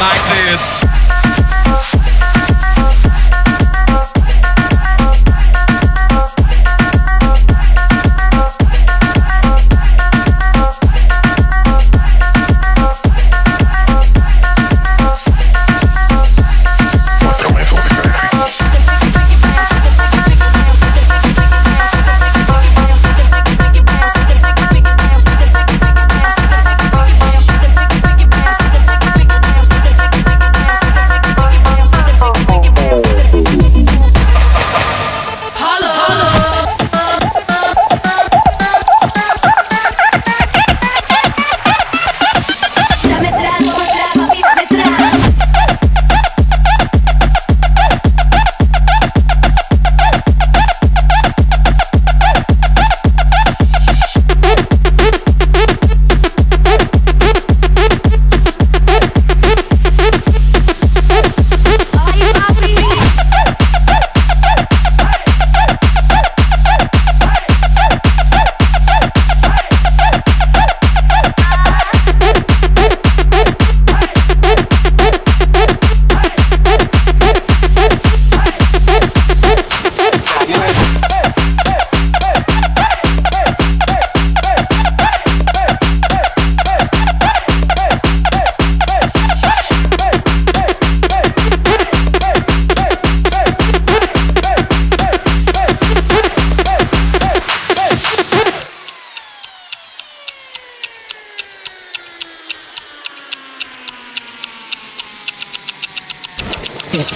like this.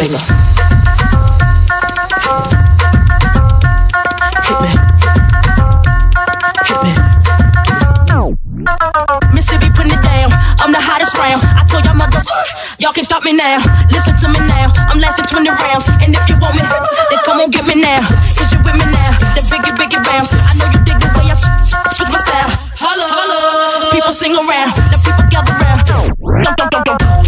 Taylor. Hit me. Hit me. Missy be putting it down. I'm the hottest round. I told y'all mother, uh, y'all can stop me now. Listen to me now. I'm lasting 20 rounds. And if you want me, then come on, get me now. Cause you with me now. The bigger, bigger rounds. I know you dig the way I switch my style. Holla, holla. People sing around. The people gather around. Dum, dum, dum, dum.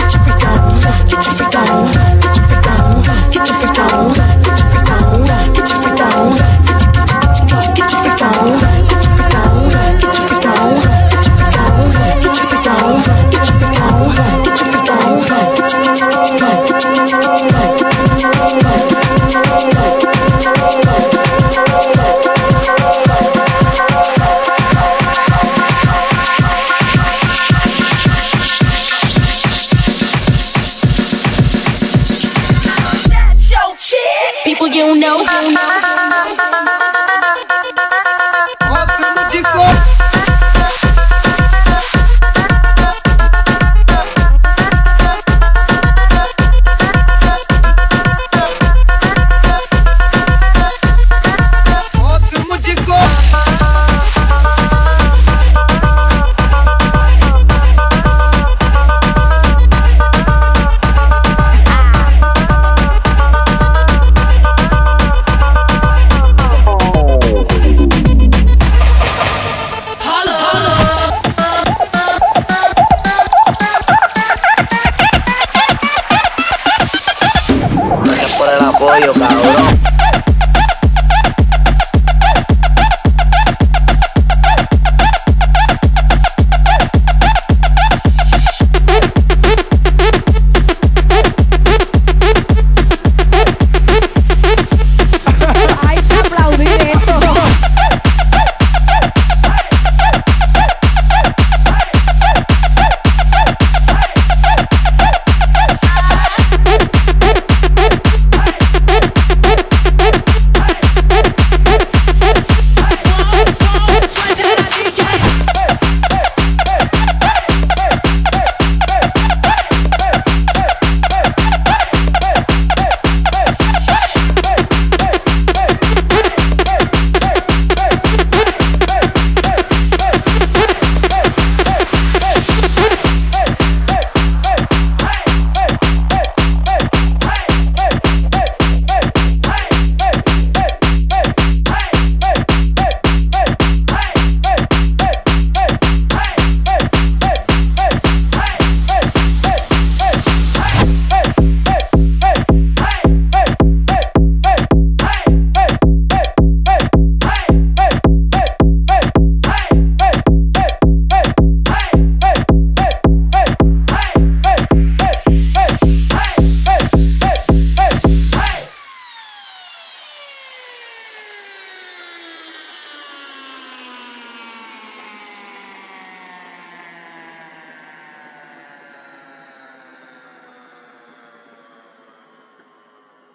you know, you know.